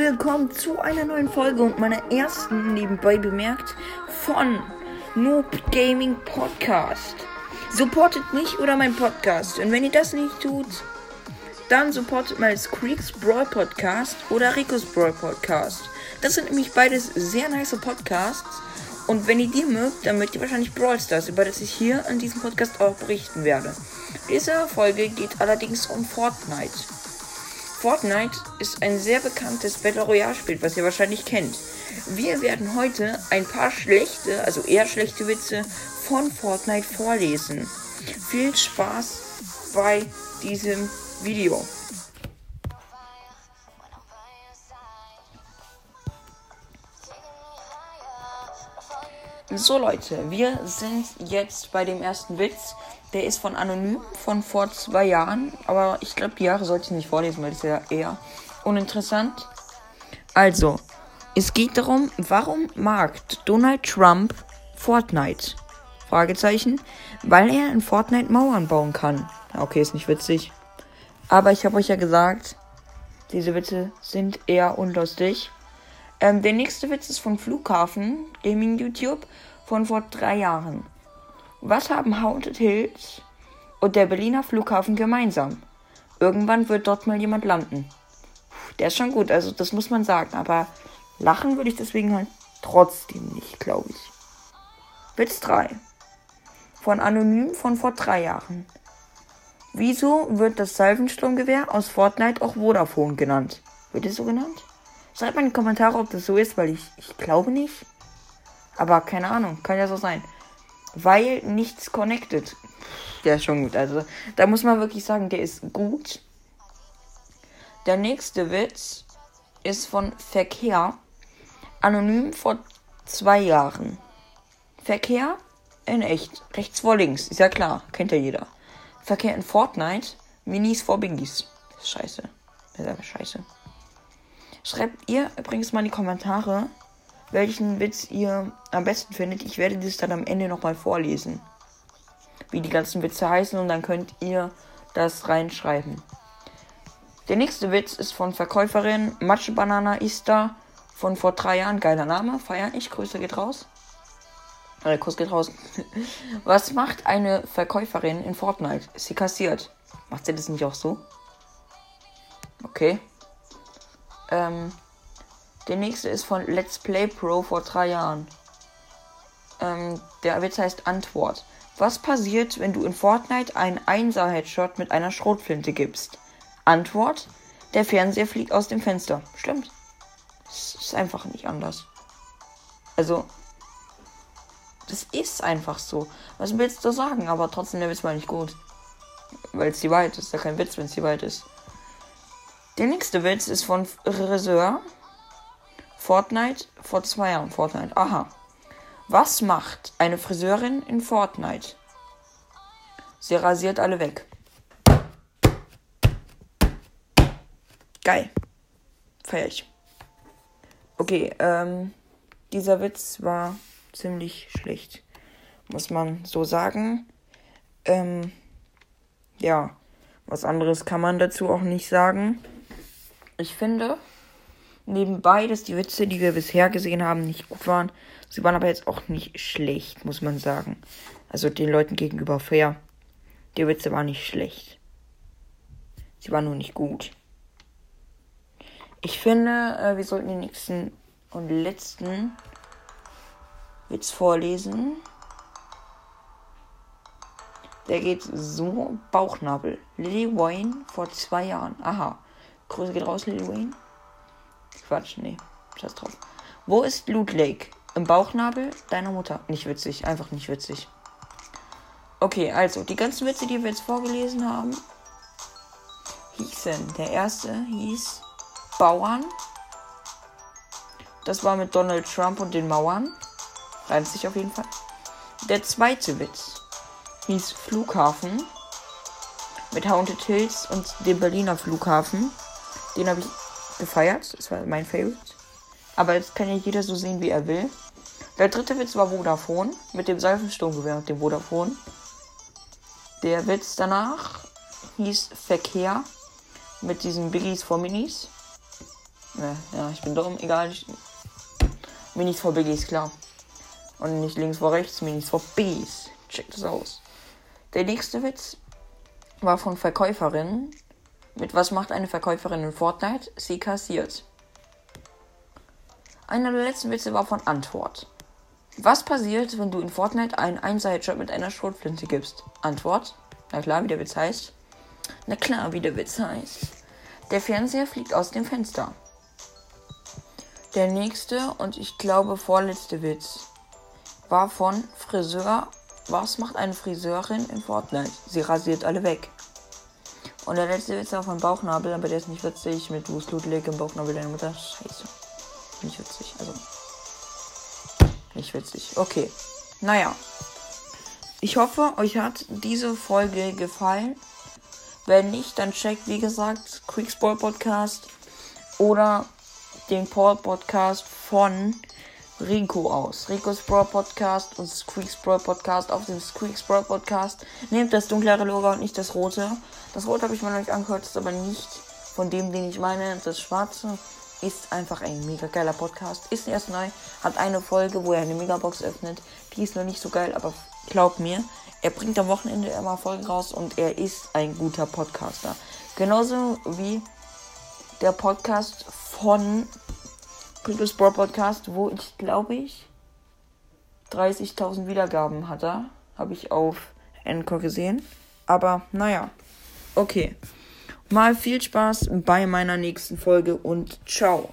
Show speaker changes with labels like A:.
A: willkommen zu einer neuen Folge und meiner ersten nebenbei bemerkt von Noob Gaming Podcast. Supportet mich oder mein Podcast. Und wenn ihr das nicht tut, dann supportet mal Creeks Brawl Podcast oder Ricos Brawl Podcast. Das sind nämlich beides sehr nice Podcasts. Und wenn ihr die mögt, dann mögt ihr wahrscheinlich Brawl Stars, über das ich hier in diesem Podcast auch berichten werde. Diese Folge geht allerdings um Fortnite. Fortnite ist ein sehr bekanntes Battle Royale Spiel, was ihr wahrscheinlich kennt. Wir werden heute ein paar schlechte, also eher schlechte Witze von Fortnite vorlesen. Viel Spaß bei diesem Video. So Leute, wir sind jetzt bei dem ersten Witz. Der ist von Anonym von vor zwei Jahren. Aber ich glaube, die Jahre sollte ich nicht vorlesen, weil das ist ja eher uninteressant. Also, es geht darum, warum mag Donald Trump Fortnite? Fragezeichen. Weil er in Fortnite Mauern bauen kann. Okay, ist nicht witzig. Aber ich habe euch ja gesagt, diese Witze sind eher unlustig. Ähm, der nächste Witz ist von Flughafen Gaming YouTube von vor drei Jahren. Was haben Haunted Hills und der Berliner Flughafen gemeinsam? Irgendwann wird dort mal jemand landen. Der ist schon gut, also das muss man sagen, aber lachen würde ich deswegen halt trotzdem nicht, glaube ich. Witz 3. Von Anonym von vor drei Jahren. Wieso wird das Salvensturmgewehr aus Fortnite auch Vodafone genannt? Wird es so genannt? Schreibt mal in die Kommentare, ob das so ist, weil ich, ich glaube nicht. Aber keine Ahnung, kann ja so sein. Weil nichts connected. Der ist schon gut. Also, da muss man wirklich sagen, der ist gut. Der nächste Witz ist von Verkehr. Anonym vor zwei Jahren. Verkehr in echt. Rechts vor links. Ist ja klar. Kennt ja jeder. Verkehr in Fortnite. Minis vor Bingies. Scheiße. Das ist einfach scheiße. Schreibt ihr übrigens mal in die Kommentare, welchen Witz ihr am besten findet. Ich werde das dann am Ende nochmal vorlesen. Wie die ganzen Witze heißen und dann könnt ihr das reinschreiben. Der nächste Witz ist von Verkäuferin Matsch Banana ist da von vor drei Jahren. Geiler Name, feiern ich. Grüße geht raus. Äh, Kuss geht raus. Was macht eine Verkäuferin in Fortnite? Sie kassiert. Macht sie das nicht auch so? Okay. Ähm, der nächste ist von Let's Play Pro vor drei Jahren. Ähm, der Witz heißt Antwort. Was passiert, wenn du in Fortnite einen Einser-Headshot mit einer Schrotflinte gibst? Antwort. Der Fernseher fliegt aus dem Fenster. Stimmt. Es ist einfach nicht anders. Also, das ist einfach so. Was willst du sagen? Aber trotzdem, der Witz war nicht gut. Weil es die Wahrheit ist. Ja kein Witz, wenn es die Wahrheit ist. Der nächste Witz ist von Friseur. Fortnite vor zwei Jahren. Fortnite. Aha. Was macht eine Friseurin in Fortnite? Sie rasiert alle weg. Geil. Feier ich. Okay, ähm, dieser Witz war ziemlich schlecht. Muss man so sagen. Ähm, ja, was anderes kann man dazu auch nicht sagen. Ich finde nebenbei, dass die Witze, die wir bisher gesehen haben, nicht gut waren. Sie waren aber jetzt auch nicht schlecht, muss man sagen. Also den Leuten gegenüber fair. Die Witze waren nicht schlecht. Sie waren nur nicht gut. Ich finde, äh, wir sollten den nächsten und letzten Witz vorlesen. Der geht so Bauchnabel. Lily Wayne vor zwei Jahren. Aha. Grüße geht raus, Lil Wayne. Quatsch, nee. Scheiß drauf. Wo ist Loot Lake? Im Bauchnabel deiner Mutter. Nicht witzig, einfach nicht witzig. Okay, also, die ganzen Witze, die wir jetzt vorgelesen haben, hießen. Der erste hieß Bauern. Das war mit Donald Trump und den Mauern. Reimt sich auf jeden Fall. Der zweite Witz hieß Flughafen. Mit Haunted Hills und dem Berliner Flughafen. Den habe ich gefeiert. Das war mein Favorite. Aber jetzt kann ja jeder so sehen, wie er will. Der dritte Witz war Vodafone. Mit dem Seifensturmgewehr und dem Vodafone. Der Witz danach hieß Verkehr. Mit diesen Biggies vor Minis. Ja, ich bin dumm, egal. Ich, mir nichts vor Biggies, klar. Und nicht links vor rechts, mir nichts vor Bs. Check das aus. Der nächste Witz war von Verkäuferin. Mit was macht eine Verkäuferin in Fortnite? Sie kassiert. Einer der letzten Witze war von Antwort. Was passiert, wenn du in Fortnite einen Einser-Headshot mit einer Schrotflinte gibst? Antwort. Na klar, wie der Witz heißt. Na klar, wie der Witz heißt. Der Fernseher fliegt aus dem Fenster. Der nächste und ich glaube vorletzte Witz war von Friseur. Was macht eine Friseurin in Fortnite? Sie rasiert alle weg. Und der letzte Witz war von Bauchnabel, aber der ist nicht witzig mit Wust Leg im Bauchnabel deiner Mutter. Scheiße. Nicht witzig, also. Nicht witzig. Okay. Naja. Ich hoffe, euch hat diese Folge gefallen. Wenn nicht, dann checkt, wie gesagt, Quicksport Podcast oder den Paul Podcast von Rico aus. Rico's Brawl Podcast und Squeaks Brawl Podcast auf dem Squeaks Brawl Podcast. Nehmt das dunklere Logo und nicht das rote. Das rote habe ich noch nicht angehört, ist aber nicht von dem, den ich meine. Das schwarze ist einfach ein mega geiler Podcast. Ist erst neu, hat eine Folge, wo er eine Megabox öffnet. Die ist noch nicht so geil, aber glaubt mir, er bringt am Wochenende immer Folgen raus und er ist ein guter Podcaster. Genauso wie der Podcast von Crickles Brawl Podcast, wo ich glaube ich 30.000 Wiedergaben hatte. Habe ich auf Encore gesehen. Aber naja, okay. Mal viel Spaß bei meiner nächsten Folge und ciao.